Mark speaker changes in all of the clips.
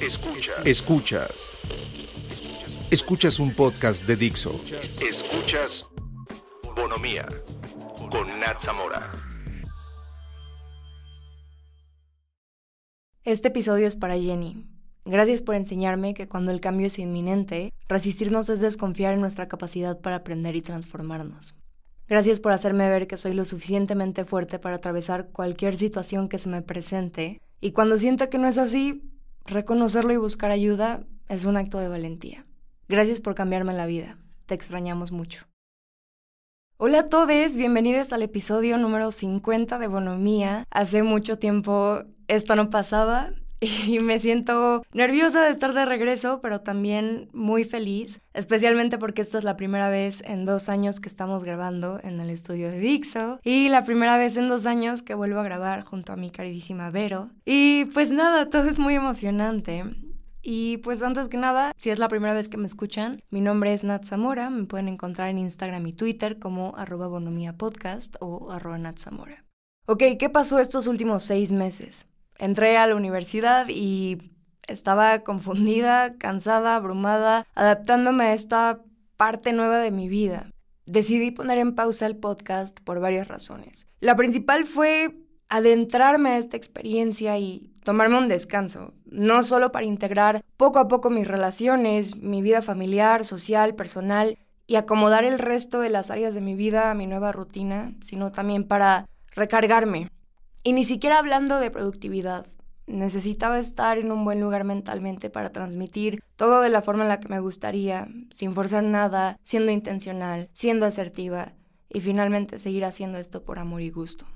Speaker 1: Escuchas. Escuchas. Escuchas un podcast de Dixo. Escuchas Bonomía con Nat Zamora.
Speaker 2: Este episodio es para Jenny. Gracias por enseñarme que cuando el cambio es inminente, resistirnos es desconfiar en nuestra capacidad para aprender y transformarnos. Gracias por hacerme ver que soy lo suficientemente fuerte para atravesar cualquier situación que se me presente y cuando sienta que no es así, reconocerlo y buscar ayuda es un acto de valentía. Gracias por cambiarme la vida. Te extrañamos mucho. Hola a todos, bienvenidos al episodio número 50 de Bonomía. Hace mucho tiempo esto no pasaba y me siento nerviosa de estar de regreso, pero también muy feliz, especialmente porque esta es la primera vez en dos años que estamos grabando en el estudio de Dixo y la primera vez en dos años que vuelvo a grabar junto a mi queridísima Vero. Y pues nada, todo es muy emocionante. Y pues antes que nada, si es la primera vez que me escuchan, mi nombre es Nat Zamora, me pueden encontrar en Instagram y Twitter como arroba bonomía o arroba Nat Zamora. Ok, ¿qué pasó estos últimos seis meses? Entré a la universidad y estaba confundida, cansada, abrumada, adaptándome a esta parte nueva de mi vida. Decidí poner en pausa el podcast por varias razones. La principal fue adentrarme a esta experiencia y tomarme un descanso, no solo para integrar poco a poco mis relaciones, mi vida familiar, social, personal y acomodar el resto de las áreas de mi vida a mi nueva rutina, sino también para recargarme, y ni siquiera hablando de productividad. Necesitaba estar en un buen lugar mentalmente para transmitir todo de la forma en la que me gustaría, sin forzar nada, siendo intencional, siendo asertiva y finalmente seguir haciendo esto por amor y gusto.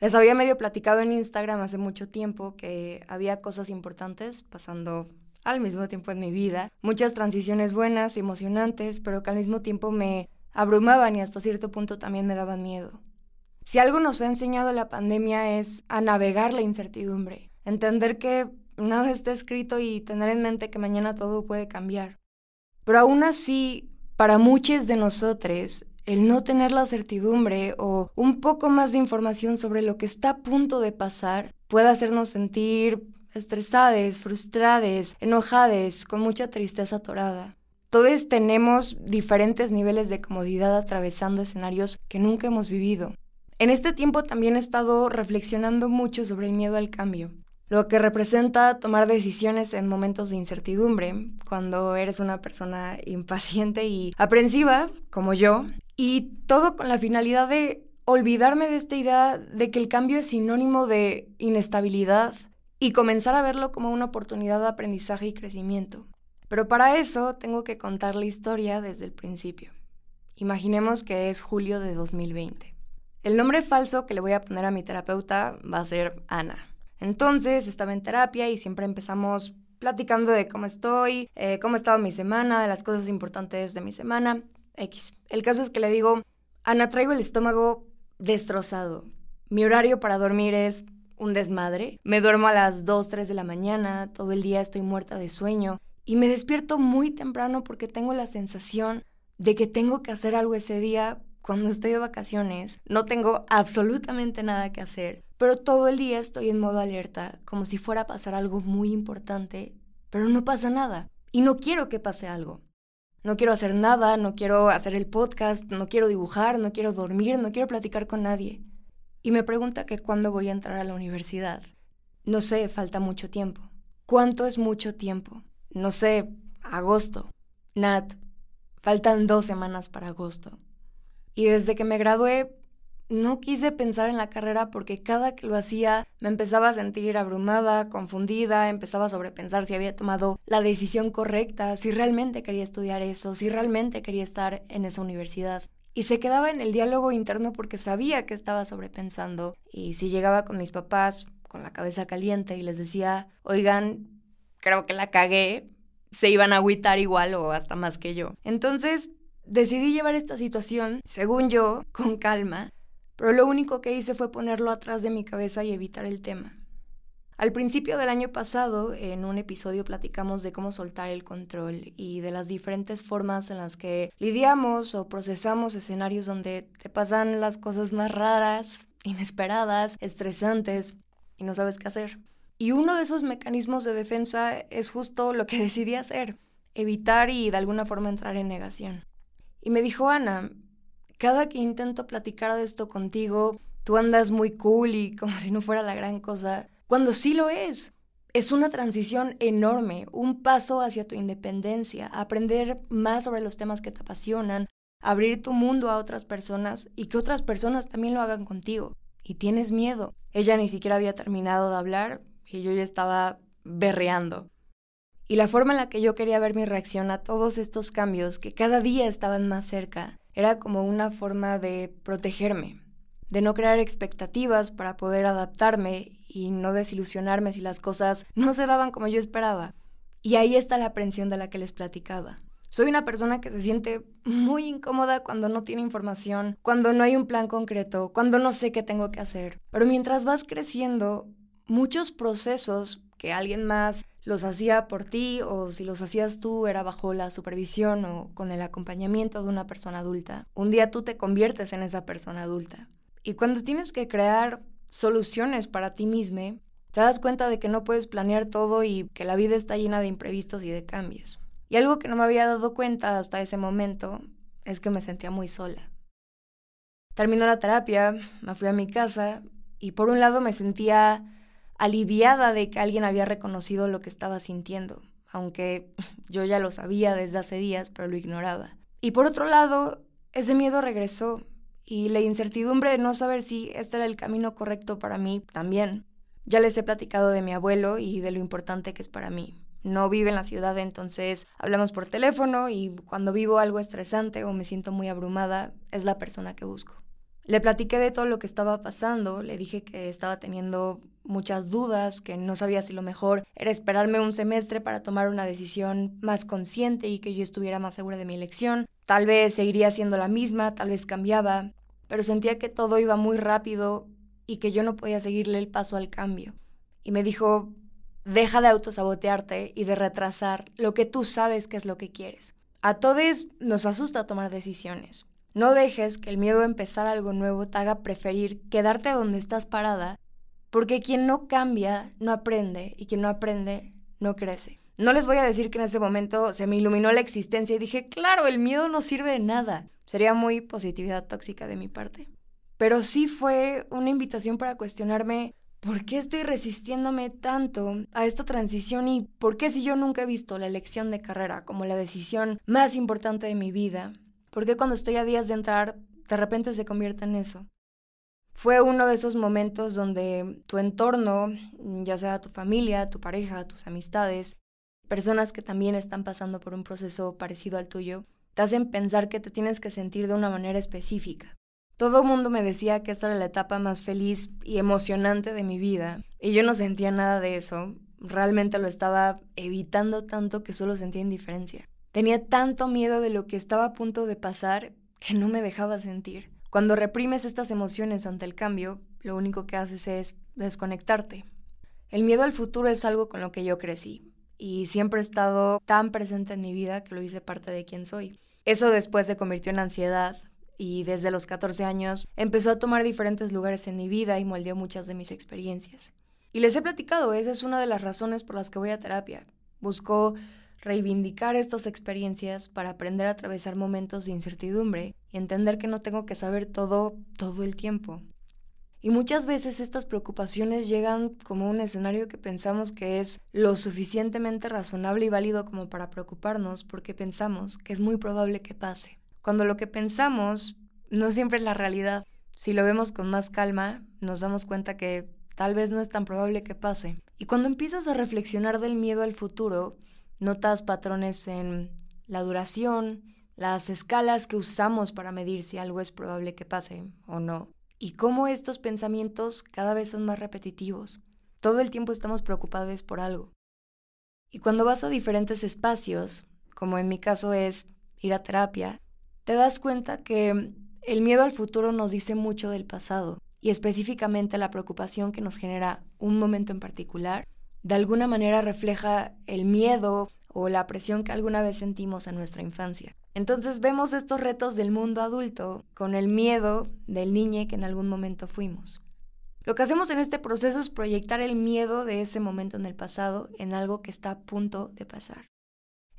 Speaker 2: Les había medio platicado en Instagram hace mucho tiempo que había cosas importantes pasando al mismo tiempo en mi vida, muchas transiciones buenas emocionantes, pero que al mismo tiempo me abrumaban y hasta cierto punto también me daban miedo. Si algo nos ha enseñado la pandemia es a navegar la incertidumbre, entender que nada está escrito y tener en mente que mañana todo puede cambiar. Pero aún así, para muchos de nosotros, el no tener la certidumbre o un poco más de información sobre lo que está a punto de pasar puede hacernos sentir estresadas, frustradas, enojadas, con mucha tristeza atorada. Todos tenemos diferentes niveles de comodidad atravesando escenarios que nunca hemos vivido. En este tiempo también he estado reflexionando mucho sobre el miedo al cambio, lo que representa tomar decisiones en momentos de incertidumbre, cuando eres una persona impaciente y aprensiva, como yo, y todo con la finalidad de olvidarme de esta idea de que el cambio es sinónimo de inestabilidad y comenzar a verlo como una oportunidad de aprendizaje y crecimiento. Pero para eso tengo que contar la historia desde el principio. Imaginemos que es julio de 2020. El nombre falso que le voy a poner a mi terapeuta va a ser Ana. Entonces estaba en terapia y siempre empezamos platicando de cómo estoy, eh, cómo ha estado mi semana, de las cosas importantes de mi semana, X. El caso es que le digo, Ana, traigo el estómago destrozado. Mi horario para dormir es un desmadre. Me duermo a las 2, 3 de la mañana, todo el día estoy muerta de sueño y me despierto muy temprano porque tengo la sensación de que tengo que hacer algo ese día cuando estoy de vacaciones, no tengo absolutamente nada que hacer, pero todo el día estoy en modo alerta, como si fuera a pasar algo muy importante, pero no pasa nada. Y no quiero que pase algo. No quiero hacer nada, no quiero hacer el podcast, no quiero dibujar, no quiero dormir, no quiero platicar con nadie. Y me pregunta que cuándo voy a entrar a la universidad. No sé, falta mucho tiempo. ¿Cuánto es mucho tiempo? No sé, agosto. Nat, faltan dos semanas para agosto. Y desde que me gradué, no quise pensar en la carrera porque cada que lo hacía me empezaba a sentir abrumada, confundida, empezaba a sobrepensar si había tomado la decisión correcta, si realmente quería estudiar eso, si realmente quería estar en esa universidad. Y se quedaba en el diálogo interno porque sabía que estaba sobrepensando. Y si llegaba con mis papás con la cabeza caliente y les decía, oigan, creo que la cagué, se iban a agüitar igual o hasta más que yo. Entonces Decidí llevar esta situación, según yo, con calma, pero lo único que hice fue ponerlo atrás de mi cabeza y evitar el tema. Al principio del año pasado, en un episodio platicamos de cómo soltar el control y de las diferentes formas en las que lidiamos o procesamos escenarios donde te pasan las cosas más raras, inesperadas, estresantes y no sabes qué hacer. Y uno de esos mecanismos de defensa es justo lo que decidí hacer, evitar y de alguna forma entrar en negación. Y me dijo, Ana, cada que intento platicar de esto contigo, tú andas muy cool y como si no fuera la gran cosa, cuando sí lo es. Es una transición enorme, un paso hacia tu independencia, aprender más sobre los temas que te apasionan, abrir tu mundo a otras personas y que otras personas también lo hagan contigo. Y tienes miedo. Ella ni siquiera había terminado de hablar y yo ya estaba berreando. Y la forma en la que yo quería ver mi reacción a todos estos cambios que cada día estaban más cerca era como una forma de protegerme, de no crear expectativas para poder adaptarme y no desilusionarme si las cosas no se daban como yo esperaba. Y ahí está la aprensión de la que les platicaba. Soy una persona que se siente muy incómoda cuando no tiene información, cuando no hay un plan concreto, cuando no sé qué tengo que hacer. Pero mientras vas creciendo, muchos procesos que alguien más los hacía por ti o si los hacías tú era bajo la supervisión o con el acompañamiento de una persona adulta. Un día tú te conviertes en esa persona adulta. Y cuando tienes que crear soluciones para ti mismo, te das cuenta de que no puedes planear todo y que la vida está llena de imprevistos y de cambios. Y algo que no me había dado cuenta hasta ese momento es que me sentía muy sola. Terminó la terapia, me fui a mi casa y por un lado me sentía aliviada de que alguien había reconocido lo que estaba sintiendo, aunque yo ya lo sabía desde hace días, pero lo ignoraba. Y por otro lado, ese miedo regresó y la incertidumbre de no saber si este era el camino correcto para mí también. Ya les he platicado de mi abuelo y de lo importante que es para mí. No vive en la ciudad, entonces hablamos por teléfono y cuando vivo algo estresante o me siento muy abrumada, es la persona que busco. Le platiqué de todo lo que estaba pasando, le dije que estaba teniendo muchas dudas, que no sabía si lo mejor era esperarme un semestre para tomar una decisión más consciente y que yo estuviera más segura de mi elección. Tal vez seguiría siendo la misma, tal vez cambiaba, pero sentía que todo iba muy rápido y que yo no podía seguirle el paso al cambio. Y me dijo, deja de autosabotearte y de retrasar lo que tú sabes que es lo que quieres. A todos nos asusta tomar decisiones. No dejes que el miedo a empezar algo nuevo te haga preferir quedarte donde estás parada, porque quien no cambia no aprende y quien no aprende no crece. No les voy a decir que en ese momento se me iluminó la existencia y dije, claro, el miedo no sirve de nada. Sería muy positividad tóxica de mi parte. Pero sí fue una invitación para cuestionarme por qué estoy resistiéndome tanto a esta transición y por qué si yo nunca he visto la elección de carrera como la decisión más importante de mi vida, ¿Por qué cuando estoy a días de entrar, de repente se convierte en eso? Fue uno de esos momentos donde tu entorno, ya sea tu familia, tu pareja, tus amistades, personas que también están pasando por un proceso parecido al tuyo, te hacen pensar que te tienes que sentir de una manera específica. Todo el mundo me decía que esta era la etapa más feliz y emocionante de mi vida, y yo no sentía nada de eso. Realmente lo estaba evitando tanto que solo sentía indiferencia. Tenía tanto miedo de lo que estaba a punto de pasar que no me dejaba sentir. Cuando reprimes estas emociones ante el cambio, lo único que haces es desconectarte. El miedo al futuro es algo con lo que yo crecí y siempre he estado tan presente en mi vida que lo hice parte de quien soy. Eso después se convirtió en ansiedad y desde los 14 años empezó a tomar diferentes lugares en mi vida y moldeó muchas de mis experiencias. Y les he platicado, esa es una de las razones por las que voy a terapia. Busco reivindicar estas experiencias para aprender a atravesar momentos de incertidumbre y entender que no tengo que saber todo todo el tiempo. Y muchas veces estas preocupaciones llegan como un escenario que pensamos que es lo suficientemente razonable y válido como para preocuparnos porque pensamos que es muy probable que pase. Cuando lo que pensamos no siempre es la realidad. Si lo vemos con más calma, nos damos cuenta que tal vez no es tan probable que pase. Y cuando empiezas a reflexionar del miedo al futuro, Notas patrones en la duración, las escalas que usamos para medir si algo es probable que pase o no, y cómo estos pensamientos cada vez son más repetitivos. Todo el tiempo estamos preocupados por algo. Y cuando vas a diferentes espacios, como en mi caso es ir a terapia, te das cuenta que el miedo al futuro nos dice mucho del pasado y específicamente la preocupación que nos genera un momento en particular de alguna manera refleja el miedo o la presión que alguna vez sentimos en nuestra infancia. Entonces vemos estos retos del mundo adulto con el miedo del niño que en algún momento fuimos. Lo que hacemos en este proceso es proyectar el miedo de ese momento en el pasado en algo que está a punto de pasar.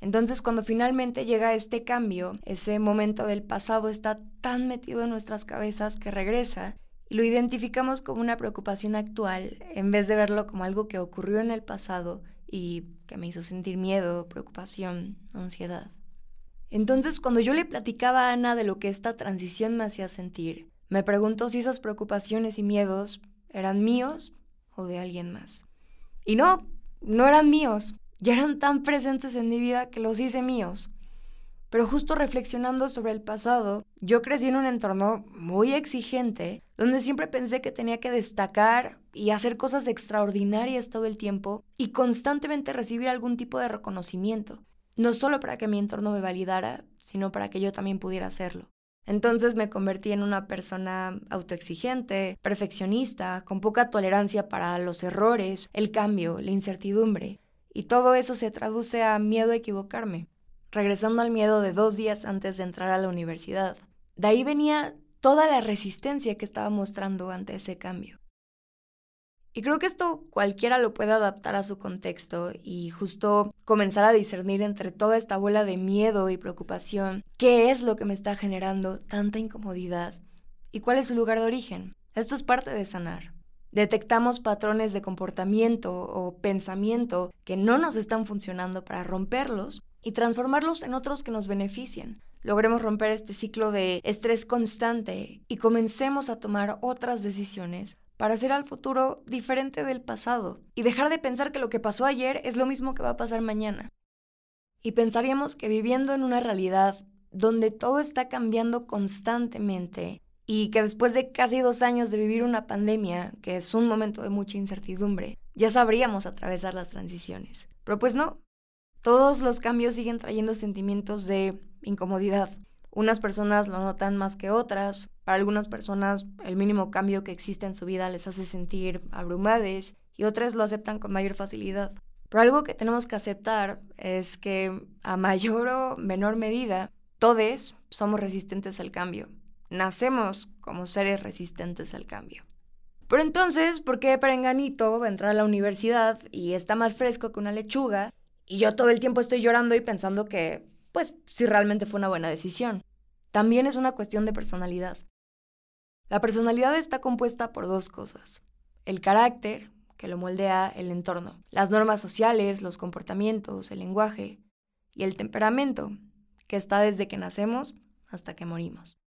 Speaker 2: Entonces, cuando finalmente llega este cambio, ese momento del pasado está tan metido en nuestras cabezas que regresa lo identificamos como una preocupación actual en vez de verlo como algo que ocurrió en el pasado y que me hizo sentir miedo, preocupación, ansiedad. Entonces, cuando yo le platicaba a Ana de lo que esta transición me hacía sentir, me preguntó si esas preocupaciones y miedos ¿Eran míos o de alguien más? Y no, no eran míos. Ya eran tan presentes en mi vida que los hice míos. Pero justo reflexionando sobre el pasado, yo crecí en un entorno muy exigente, donde siempre pensé que tenía que destacar y hacer cosas extraordinarias todo el tiempo y constantemente recibir algún tipo de reconocimiento, no solo para que mi entorno me validara, sino para que yo también pudiera hacerlo. Entonces me convertí en una persona autoexigente, perfeccionista, con poca tolerancia para los errores, el cambio, la incertidumbre. Y todo eso se traduce a miedo a equivocarme, regresando al miedo de dos días antes de entrar a la universidad. De ahí venía toda la resistencia que estaba mostrando ante ese cambio. Y creo que esto cualquiera lo puede adaptar a su contexto y justo comenzar a discernir entre toda esta bola de miedo y preocupación qué es lo que me está generando tanta incomodidad y cuál es su lugar de origen. Esto es parte de sanar. Detectamos patrones de comportamiento o pensamiento que no nos están funcionando para romperlos y transformarlos en otros que nos beneficien. Logremos romper este ciclo de estrés constante y comencemos a tomar otras decisiones para hacer al futuro diferente del pasado y dejar de pensar que lo que pasó ayer es lo mismo que va a pasar mañana. Y pensaríamos que viviendo en una realidad donde todo está cambiando constantemente y que después de casi dos años de vivir una pandemia, que es un momento de mucha incertidumbre, ya sabríamos atravesar las transiciones. Pero pues no, todos los cambios siguen trayendo sentimientos de incomodidad, unas personas lo notan más que otras. Para algunas personas el mínimo cambio que existe en su vida les hace sentir abrumades y otras lo aceptan con mayor facilidad. Pero algo que tenemos que aceptar es que a mayor o menor medida, todos somos resistentes al cambio. Nacemos como seres resistentes al cambio. Pero entonces, ¿por qué Perenganito va a entrar a la universidad y está más fresco que una lechuga? Y yo todo el tiempo estoy llorando y pensando que, pues, si realmente fue una buena decisión. También es una cuestión de personalidad. La personalidad está compuesta por dos cosas. El carácter, que lo moldea el entorno, las normas sociales, los comportamientos, el lenguaje, y el temperamento, que está desde que nacemos hasta que morimos.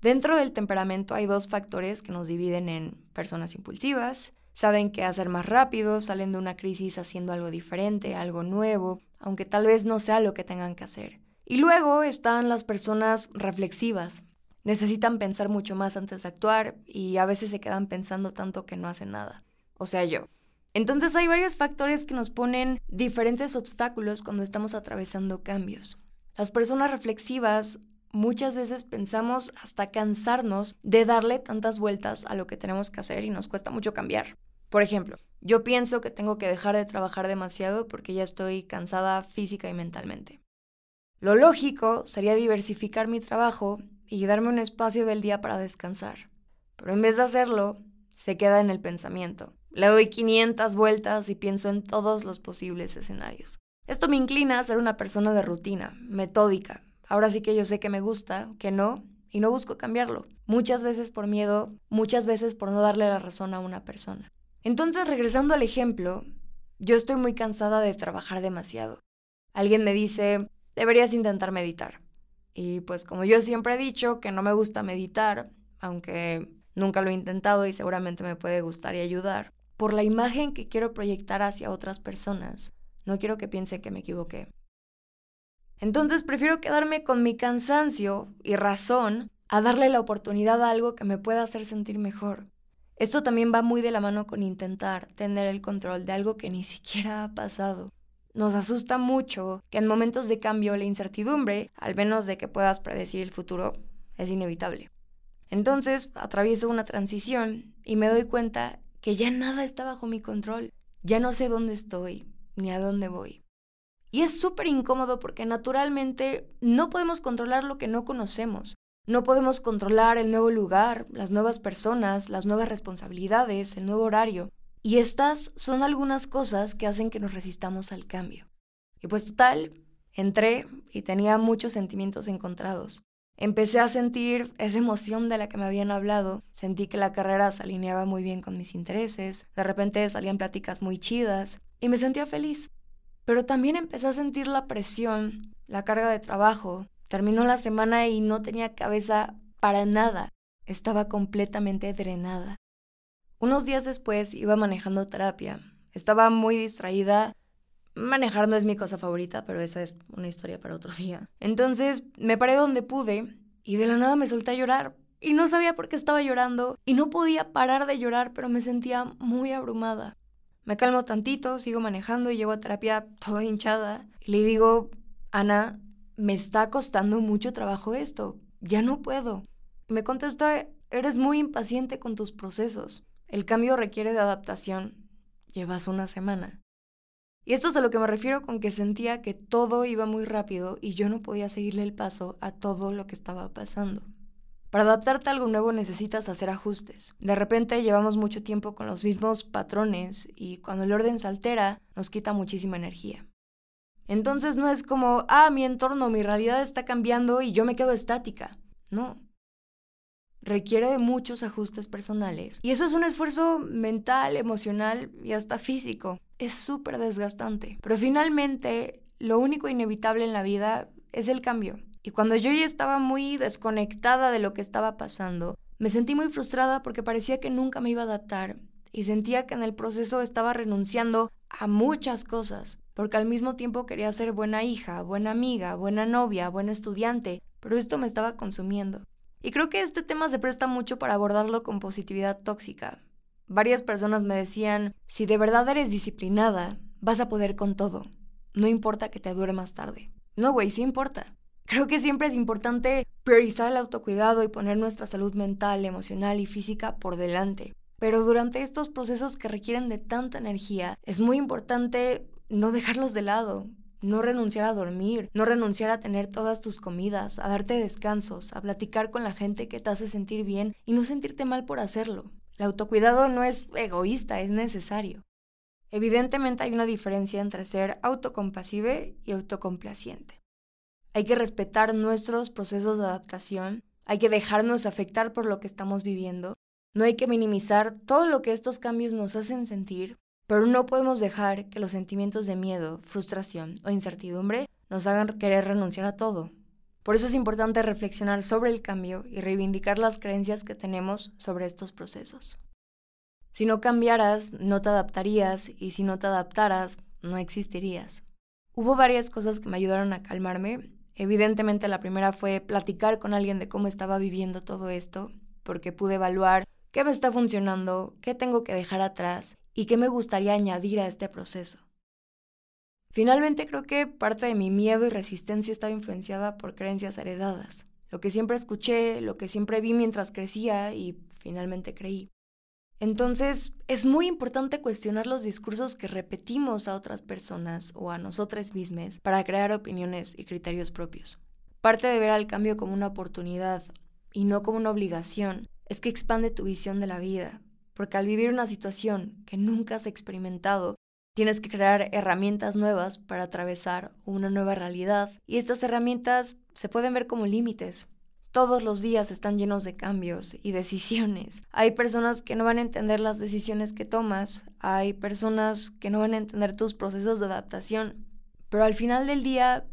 Speaker 2: Dentro del temperamento hay dos factores que nos dividen en personas impulsivas, saben qué hacer más rápido, salen de una crisis haciendo algo diferente, algo nuevo, aunque tal vez no sea lo que tengan que hacer. Y luego están las personas reflexivas. Necesitan pensar mucho más antes de actuar y a veces se quedan pensando tanto que no hacen nada. O sea, yo. Entonces hay varios factores que nos ponen diferentes obstáculos cuando estamos atravesando cambios. Las personas reflexivas muchas veces pensamos hasta cansarnos de darle tantas vueltas a lo que tenemos que hacer y nos cuesta mucho cambiar. Por ejemplo, yo pienso que tengo que dejar de trabajar demasiado porque ya estoy cansada física y mentalmente. Lo lógico sería diversificar mi trabajo y darme un espacio del día para descansar. Pero en vez de hacerlo, se queda en el pensamiento. Le doy 500 vueltas y pienso en todos los posibles escenarios. Esto me inclina a ser una persona de rutina, metódica. Ahora sí que yo sé que me gusta, que no, y no busco cambiarlo. Muchas veces por miedo, muchas veces por no darle la razón a una persona. Entonces, regresando al ejemplo, yo estoy muy cansada de trabajar demasiado. Alguien me dice, deberías intentar meditar. Y pues como yo siempre he dicho que no me gusta meditar, aunque nunca lo he intentado y seguramente me puede gustar y ayudar, por la imagen que quiero proyectar hacia otras personas, no quiero que piensen que me equivoqué. Entonces prefiero quedarme con mi cansancio y razón a darle la oportunidad a algo que me pueda hacer sentir mejor. Esto también va muy de la mano con intentar tener el control de algo que ni siquiera ha pasado. Nos asusta mucho que en momentos de cambio la incertidumbre, al menos de que puedas predecir el futuro, es inevitable. Entonces atravieso una transición y me doy cuenta que ya nada está bajo mi control. Ya no sé dónde estoy ni a dónde voy. Y es súper incómodo porque naturalmente no podemos controlar lo que no conocemos. No podemos controlar el nuevo lugar, las nuevas personas, las nuevas responsabilidades, el nuevo horario. Y estas son algunas cosas que hacen que nos resistamos al cambio. Y pues total, entré y tenía muchos sentimientos encontrados. Empecé a sentir esa emoción de la que me habían hablado, sentí que la carrera se alineaba muy bien con mis intereses, de repente salían pláticas muy chidas y me sentía feliz. Pero también empecé a sentir la presión, la carga de trabajo. Terminó la semana y no tenía cabeza para nada, estaba completamente drenada. Unos días después iba manejando terapia. Estaba muy distraída. Manejar no es mi cosa favorita, pero esa es una historia para otro día. Entonces me paré donde pude y de la nada me solté a llorar. Y no sabía por qué estaba llorando y no podía parar de llorar, pero me sentía muy abrumada. Me calmo tantito, sigo manejando y llego a terapia toda hinchada. Y le digo, Ana, me está costando mucho trabajo esto. Ya no puedo. Me contesta, eres muy impaciente con tus procesos. El cambio requiere de adaptación. Llevas una semana. Y esto es a lo que me refiero con que sentía que todo iba muy rápido y yo no podía seguirle el paso a todo lo que estaba pasando. Para adaptarte a algo nuevo necesitas hacer ajustes. De repente llevamos mucho tiempo con los mismos patrones y cuando el orden se altera nos quita muchísima energía. Entonces no es como, ah, mi entorno, mi realidad está cambiando y yo me quedo estática. No, requiere de muchos ajustes personales. Y eso es un esfuerzo mental, emocional y hasta físico. Es súper desgastante. Pero finalmente, lo único inevitable en la vida es el cambio. Y cuando yo ya estaba muy desconectada de lo que estaba pasando, me sentí muy frustrada porque parecía que nunca me iba a adaptar y sentía que en el proceso estaba renunciando a muchas cosas, porque al mismo tiempo quería ser buena hija, buena amiga, buena novia, buena estudiante, pero esto me estaba consumiendo. Y creo que este tema se presta mucho para abordarlo con positividad tóxica. Varias personas me decían, si de verdad eres disciplinada, vas a poder con todo. No importa que te dure más tarde. No, güey, sí importa. Creo que siempre es importante priorizar el autocuidado y poner nuestra salud mental, emocional y física por delante. Pero durante estos procesos que requieren de tanta energía, es muy importante no dejarlos de lado, no renunciar a dormir, no renunciar a tener todas tus comidas, a darte descansos, a platicar con la gente que te hace sentir bien y no sentirte mal por hacerlo. El autocuidado no es egoísta, es necesario. Evidentemente hay una diferencia entre ser autocompasive y autocomplaciente. Hay que respetar nuestros procesos de adaptación, hay que dejarnos afectar por lo que estamos viviendo, no hay que minimizar todo lo que estos cambios nos hacen sentir, pero no podemos dejar que los sentimientos de miedo, frustración o incertidumbre nos hagan querer renunciar a todo. Por eso es importante reflexionar sobre el cambio y reivindicar las creencias que tenemos sobre estos procesos. Si no cambiaras, no te adaptarías y si no te adaptaras, no existirías. Hubo varias cosas que me ayudaron a calmarme. Evidentemente la primera fue platicar con alguien de cómo estaba viviendo todo esto, porque pude evaluar qué me está funcionando, qué tengo que dejar atrás y qué me gustaría añadir a este proceso. Finalmente creo que parte de mi miedo y resistencia estaba influenciada por creencias heredadas, lo que siempre escuché, lo que siempre vi mientras crecía y finalmente creí. Entonces, es muy importante cuestionar los discursos que repetimos a otras personas o a nosotras mismas para crear opiniones y criterios propios. Parte de ver al cambio como una oportunidad y no como una obligación es que expande tu visión de la vida, porque al vivir una situación que nunca has experimentado, tienes que crear herramientas nuevas para atravesar una nueva realidad y estas herramientas se pueden ver como límites. Todos los días están llenos de cambios y decisiones. Hay personas que no van a entender las decisiones que tomas, hay personas que no van a entender tus procesos de adaptación, pero al final del día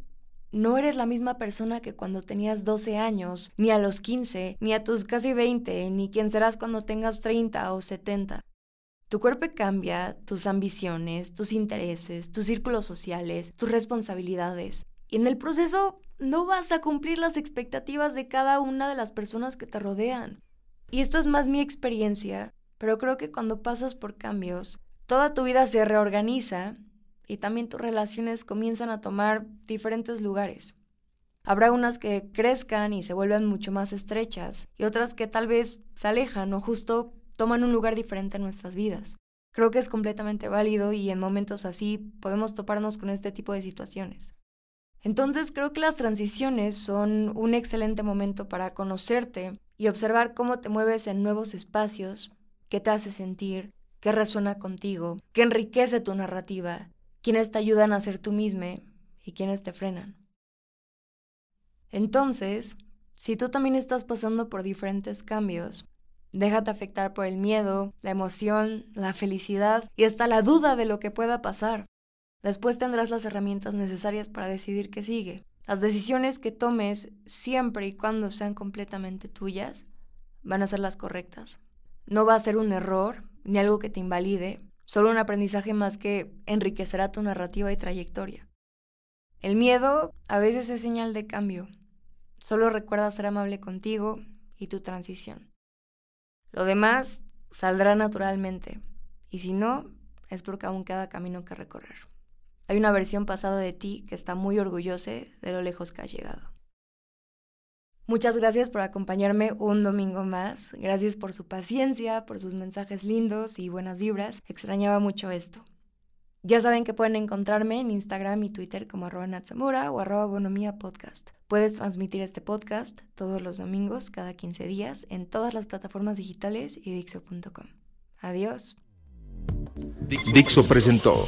Speaker 2: no eres la misma persona que cuando tenías 12 años, ni a los 15, ni a tus casi 20, ni quien serás cuando tengas 30 o 70. Tu cuerpo cambia, tus ambiciones, tus intereses, tus círculos sociales, tus responsabilidades. Y en el proceso no vas a cumplir las expectativas de cada una de las personas que te rodean. Y esto es más mi experiencia, pero creo que cuando pasas por cambios, toda tu vida se reorganiza y también tus relaciones comienzan a tomar diferentes lugares. Habrá unas que crezcan y se vuelvan mucho más estrechas y otras que tal vez se alejan o justo toman un lugar diferente en nuestras vidas. Creo que es completamente válido y en momentos así podemos toparnos con este tipo de situaciones. Entonces creo que las transiciones son un excelente momento para conocerte y observar cómo te mueves en nuevos espacios, qué te hace sentir, qué resuena contigo, qué enriquece tu narrativa, quiénes te ayudan a ser tú mismo y quiénes te frenan. Entonces, si tú también estás pasando por diferentes cambios, déjate afectar por el miedo, la emoción, la felicidad y hasta la duda de lo que pueda pasar. Después tendrás las herramientas necesarias para decidir qué sigue. Las decisiones que tomes, siempre y cuando sean completamente tuyas, van a ser las correctas. No va a ser un error ni algo que te invalide, solo un aprendizaje más que enriquecerá tu narrativa y trayectoria. El miedo a veces es señal de cambio. Solo recuerda ser amable contigo y tu transición. Lo demás saldrá naturalmente, y si no, es porque aún queda camino que recorrer. Hay una versión pasada de ti que está muy orgullosa de lo lejos que has llegado. Muchas gracias por acompañarme un domingo más. Gracias por su paciencia, por sus mensajes lindos y buenas vibras. Extrañaba mucho esto. Ya saben que pueden encontrarme en Instagram y Twitter como arroba Natsamura o arroba Bonomía Podcast. Puedes transmitir este podcast todos los domingos, cada 15 días, en todas las plataformas digitales y Dixo.com. Adiós.
Speaker 1: Dixo presentó